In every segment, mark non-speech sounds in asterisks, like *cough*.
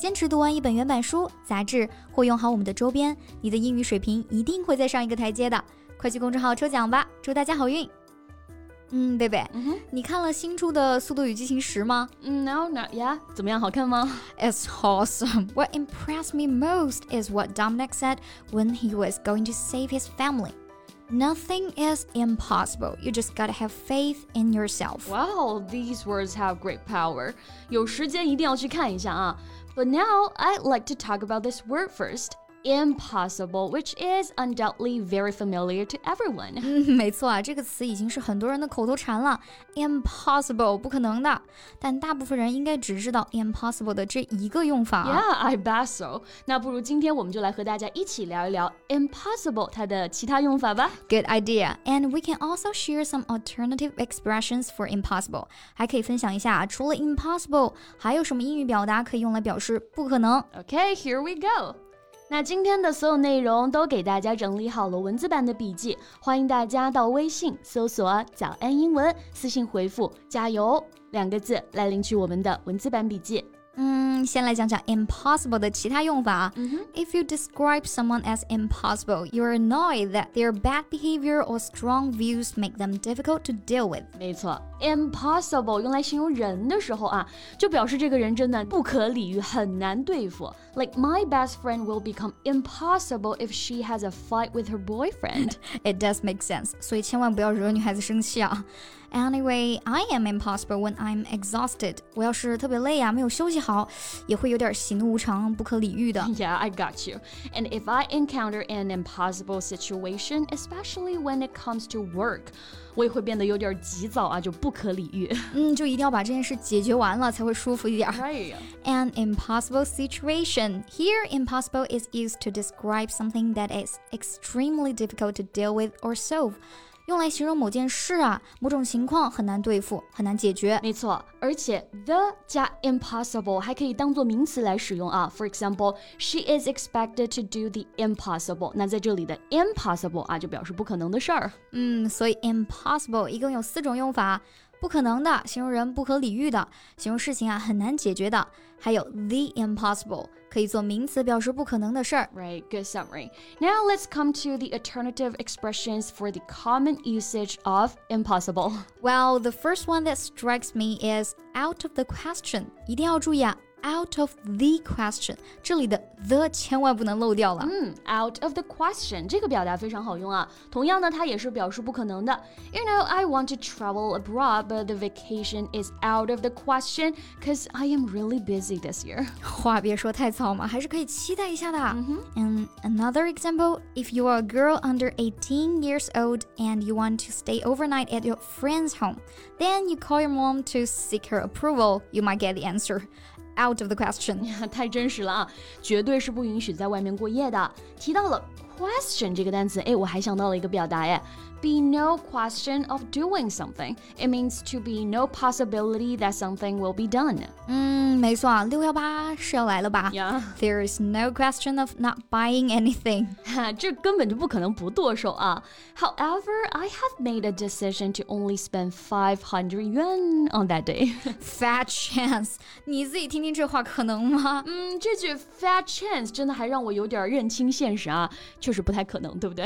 坚持读完一本原版书、杂志，或用好我们的周边，你的英语水平一定会再上一个台阶的。快去公众号抽奖吧，祝大家好运！嗯，贝贝，你看了新出的《速度与激情十》吗？嗯，No, not yet。怎么样，好看吗？It's awesome. What impressed me most is what Dominic said when he was going to save his family. Nothing is impossible. You just gotta have faith in yourself. Wow, these words have great power. 有时间一定要去看一下啊。But now I'd like to talk about this word first impossible, which is undoubtedly very familiar to everyone. *laughs* 嗯，没错啊，这个词已经是很多人的口头禅了。Impossible，不可能的。但大部分人应该只知道 impossible 的这一个用法。Yeah, I bet so. 那不如今天我们就来和大家一起聊一聊 impossible 它的其他用法吧。Good idea. And we can also share some alternative expressions for impossible. 还可以分享一下，除了 impossible，还有什么英语表达可以用来表示不可能？Okay, here we go. 那今天的所有内容都给大家整理好了文字版的笔记，欢迎大家到微信搜索“早安英文”，私信回复“加油”两个字来领取我们的文字版笔记。嗯，先来讲讲 impossible 的其他用法。Mm hmm. If you describe someone as impossible, you're annoyed that their bad behavior or strong views make them difficult to deal with. 没错，impossible 用来形容人的时候啊，就表示这个人真的不可理喻，很难对付。Like my best friend will become impossible if she has a fight with her boyfriend. *laughs* It does make sense. 所以千万不要惹女孩子生气啊。 Anyway, I am impossible when I'm exhausted. 我要是特别累啊，没有休息好，也会有点喜怒无常、不可理喻的。Yeah, *laughs* I got you. And if I encounter an impossible situation, especially when it comes to work, 我也会变得有点急躁啊，就不可理喻。嗯，就一定要把这件事解决完了才会舒服一点。Right. *laughs* An impossible situation. Here, impossible is used to describe something that is extremely difficult to deal with or solve. 用来形容某件事啊，某种情况很难对付，很难解决。没错，而且 the 加 impossible 还可以当做名词来使用啊。For example, she is expected to do the impossible。那在这里的 impossible 啊，就表示不可能的事儿。嗯，所以 impossible 一共有四种用法。不可能的，形容人不可理喻的，形容事情啊很难解决的。还有 the impossible 可以做名词表示不可能的事儿。Right, good summary. Now let's come to the alternative expressions for the common usage of impossible. Well, the first one that strikes me is out of the question. 一定要注意啊。 out of the question，这里的 the 千万不能漏掉了。嗯，out of the question 这个表达非常好用啊。同样呢，它也是表示不可能的。You know, I want to travel abroad, but the vacation is out of the question because I am really busy this year. *laughs* 话别说太早嘛，还是可以期待一下的。And another example, if you are a girl under 18 years old and you want to stay overnight at your friend's home, then you call your mom to seek her approval. You might get the answer Out of the question. *laughs* 太真实了啊，绝对是不允许在外面过夜的。提到了 question 这个单词，哎，我还想到了一个表达，哎。be no question of doing something. It means to be no possibility that something will be done. 嗯，没错啊，六幺八是要来了吧？Yeah. There is no question of not buying anything. *laughs* 这根本就不可能不剁手啊。However, I have made a decision to only spend 500 yuan on that day. Fat chance，你自己听听这话可能吗？嗯，这句 fat chance 真的还让我有点认清现实啊，确实不太可能，对不对？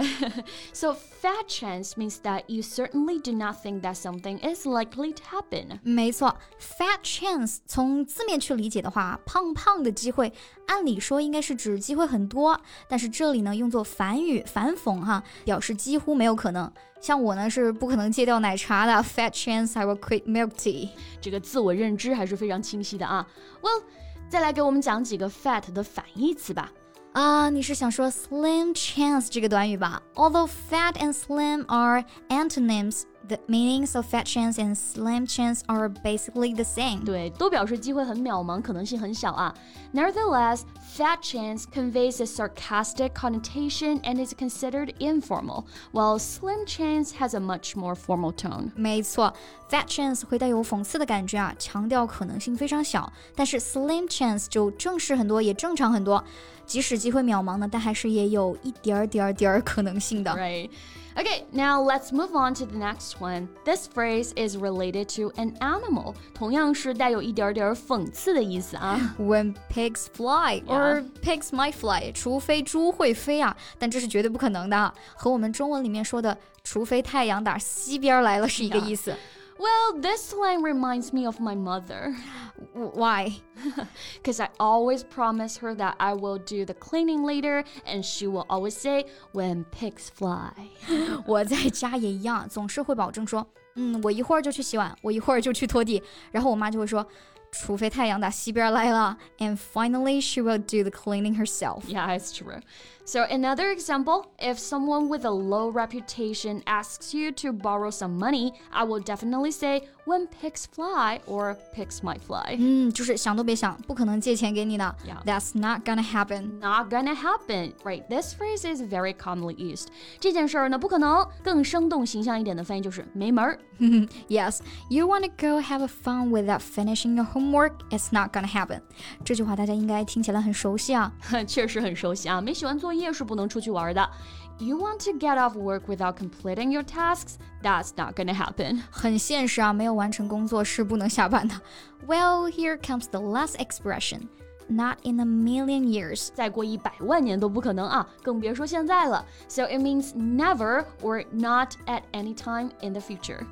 So fat chance *laughs* means that you certainly do not think that something is likely to happen. 没错，fat chance 从字面去理解的话，胖胖的机会，按理说应该是指机会很多，但是这里呢用作反语反讽哈，表示几乎没有可能。像我呢是不可能戒掉奶茶的，fat chance I will quit milk tea。这个自我认知还是非常清晰的啊。Well，再来给我们讲几个 fat 的反义词吧。 啊，你是想说 slim chance 这个短语吧？Although fat and slim are antonyms, The meanings of fat chance and slim chance are basically the same. 对，都表示机会很渺茫，可能性很小啊。Nevertheless, fat chance conveys a sarcastic connotation and is considered informal, while slim chance has a much more formal tone. 没错，fat chance 会带有讽刺的感觉啊，强调可能性非常小。但是 slim chance 就正式很多，也正常很多。即使机会渺茫呢，但还是也有一点儿点儿点儿可能性的。Right. Okay, now let's move on to the next one. This phrase is related to an animal. *laughs* 同样是带有一点点讽刺的意思啊。When pigs fly, or pigs might fly，除非猪会飞啊，但这是绝对不可能的，和我们中文里面说的“除非太阳打西边来了”是一个意思。Well, this line reminds me of my mother. Why? *laughs* Because I always promise her that I will do the cleaning later, and she will always say, when pigs fly. *laughs* 我在家也一样，总是会保证说，嗯，我一会儿就去洗碗，我一会儿就去拖地，然后我妈就会说。除非太阳打西边来了，and finally she will do the cleaning herself. Yeah, it's true. So, another example if someone with a low reputation asks you to borrow some money, I will definitely say, when pigs fly or pigs might fly. 嗯，就是想都别想，不可能借钱给你的。Yeah. That's not gonna happen. Not gonna happen. Right, this phrase is very commonly used. 这件事儿呢，不可能。更生动形象一点的翻译就是没门儿。yes, you want to go have a fun without finishing your homework? It's not gonna happen. 这句话大家应该听起来很熟悉啊。确实很熟悉啊，没写完作 业*laughs* 是不能出去玩的。You want to get off work without completing your tasks? That's not gonna happen. 很现实啊，没有完成工作是不能下班的。Well, here comes the last expression. Not in a million years. 再过一百万年都不可能啊，更别说现在了。So it means never or not at any time in the future.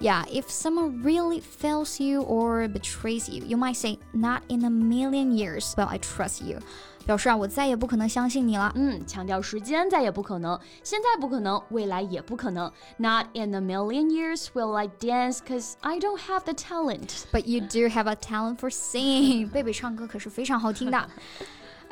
Yeah, if someone really fails you or betrays you, you might say, Not in a million years will I trust you. 表示啊，我再也不可能相信你了。嗯，强调时间再也不可能，现在不可能，未来也不可能。Not in a million years will I dance, cause I don't have the talent. But you do have a talent for singing. *laughs* 贝贝唱歌可是非常好听的。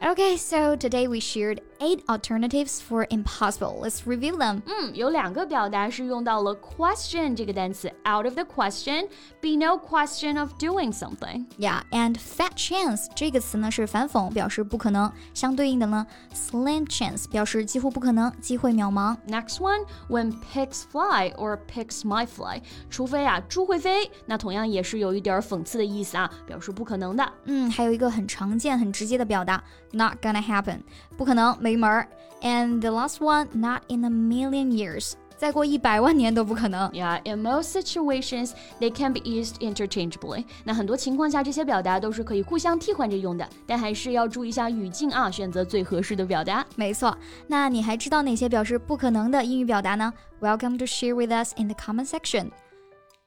Okay, so today we shared eight alternatives for impossible. Let's review them. 嗯，有两个表达是用到了 question 这个单词，out of the question, be no question of doing something. Yeah, and fat chance 这个词呢是反讽，表示不可能。相对应的呢，slim chance 表示几乎不可能，机会渺茫。Next one, when pigs fly or pigs might fly，除非啊猪会飞，那同样也是有一点讽刺的意思啊，表示不可能的。嗯，还有一个很常见、很直接的表达。 not gonna happen，不可能，没门儿。And the last one, not in a million years. 再过一百万年都不可能。Yeah, in most situations, they can be used interchangeably. 那很多情况下，这些表达都是可以互相替换着用的，但还是要注意一下语境啊，选择最合适的表达。没错，那你还知道哪些表示不可能的英语表达呢？Welcome to share with us in the comment section.